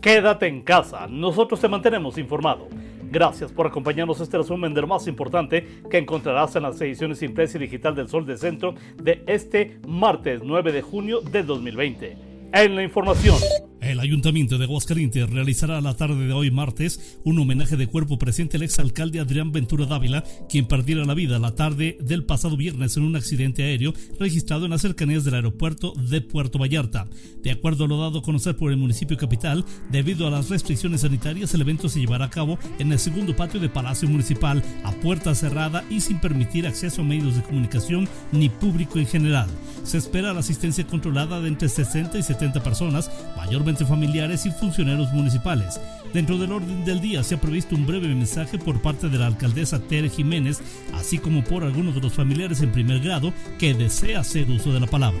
Quédate en casa, nosotros te mantenemos informado. Gracias por acompañarnos este resumen de lo más importante que encontrarás en las ediciones impresa y digital del Sol del Centro de este martes 9 de junio del 2020. En la información. El Ayuntamiento de Aguascalientes realizará la tarde de hoy martes un homenaje de cuerpo presente al exalcalde Adrián Ventura Dávila, quien perdiera la vida la tarde del pasado viernes en un accidente aéreo registrado en las cercanías del aeropuerto de Puerto Vallarta. De acuerdo a lo dado a conocer por el municipio capital, debido a las restricciones sanitarias, el evento se llevará a cabo en el segundo patio de Palacio Municipal, a puerta cerrada y sin permitir acceso a medios de comunicación ni público en general. Se espera la asistencia controlada de entre 60 y 70 personas, mayormente familiares y funcionarios municipales. Dentro del orden del día se ha previsto un breve mensaje por parte de la alcaldesa Tere Jiménez, así como por algunos de los familiares en primer grado que desea hacer uso de la palabra.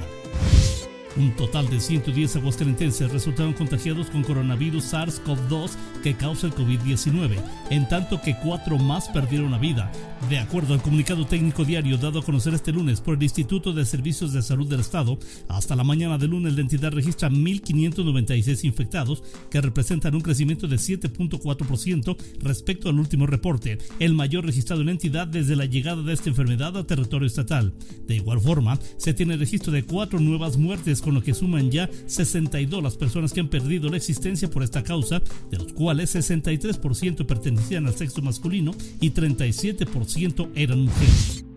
Un total de 110 aguascalentenses resultaron contagiados con coronavirus SARS-CoV-2 que causa el COVID-19, en tanto que cuatro más perdieron la vida. De acuerdo al comunicado técnico diario dado a conocer este lunes por el Instituto de Servicios de Salud del Estado, hasta la mañana de lunes la entidad registra 1.596 infectados, que representan un crecimiento de 7.4% respecto al último reporte, el mayor registrado en la entidad desde la llegada de esta enfermedad a territorio estatal. De igual forma, se tiene registro de cuatro nuevas muertes con lo que suman ya 62 las personas que han perdido la existencia por esta causa, de los cuales 63% pertenecían al sexo masculino y 37% eran mujeres.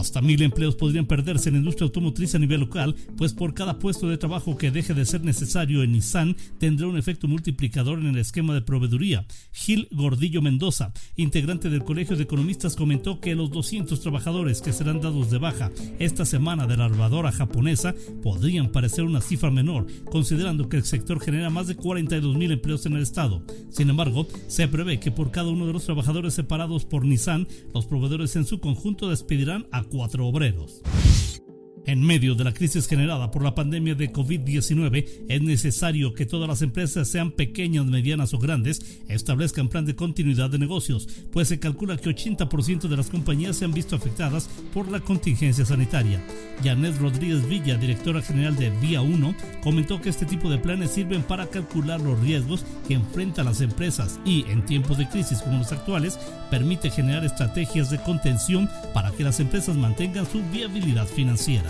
Hasta mil empleos podrían perderse en la industria automotriz a nivel local, pues por cada puesto de trabajo que deje de ser necesario en Nissan tendrá un efecto multiplicador en el esquema de proveeduría. Gil Gordillo Mendoza, integrante del Colegio de Economistas, comentó que los 200 trabajadores que serán dados de baja esta semana de la armadora japonesa podrían parecer una cifra menor, considerando que el sector genera más de 42 mil empleos en el estado. Sin embargo, se prevé que por cada uno de los trabajadores separados por Nissan, los proveedores en su conjunto despedirán a cuatro obreros. En medio de la crisis generada por la pandemia de COVID-19, es necesario que todas las empresas, sean pequeñas, medianas o grandes, establezcan plan de continuidad de negocios, pues se calcula que 80% de las compañías se han visto afectadas por la contingencia sanitaria. Janet Rodríguez Villa, directora general de Vía 1, comentó que este tipo de planes sirven para calcular los riesgos que enfrentan las empresas y, en tiempos de crisis como los actuales, permite generar estrategias de contención para que las empresas mantengan su viabilidad financiera.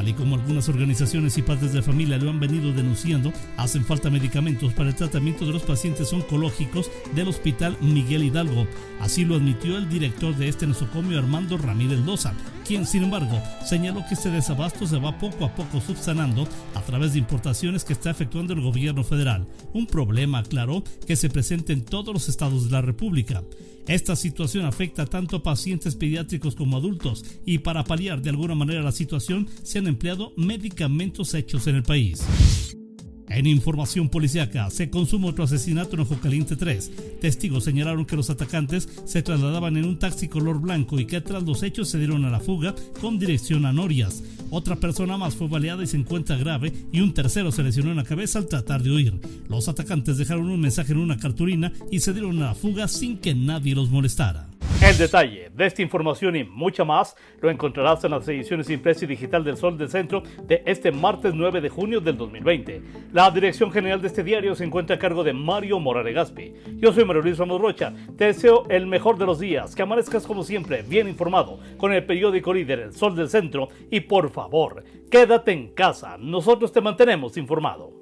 Tal y como algunas organizaciones y padres de familia lo han venido denunciando, hacen falta medicamentos para el tratamiento de los pacientes oncológicos del Hospital Miguel Hidalgo. Así lo admitió el director de este nosocomio, Armando Ramírez Loza, quien, sin embargo, señaló que este desabasto se va poco a poco subsanando a través de importaciones que está efectuando el gobierno federal. Un problema, aclaró, que se presenta en todos los estados de la República. Esta situación afecta tanto a pacientes pediátricos como adultos y para paliar de alguna manera la situación se han empleado medicamentos hechos en el país. En información policiaca, se consumó otro asesinato en Ojo Caliente 3. Testigos señalaron que los atacantes se trasladaban en un taxi color blanco y que tras los hechos se dieron a la fuga con dirección a Norias. Otra persona más fue baleada y se encuentra grave y un tercero se lesionó en la cabeza al tratar de huir. Los atacantes dejaron un mensaje en una cartulina y se dieron a la fuga sin que nadie los molestara. El detalle de esta información y mucha más lo encontrarás en las ediciones impresa y digital del Sol del Centro de este martes 9 de junio del 2020. La dirección general de este diario se encuentra a cargo de Mario Morales Gaspi. Yo soy Mario Luis Ramos Rocha. Te deseo el mejor de los días, que amanezcas como siempre bien informado con el periódico líder El Sol del Centro y por favor, quédate en casa. Nosotros te mantenemos informado.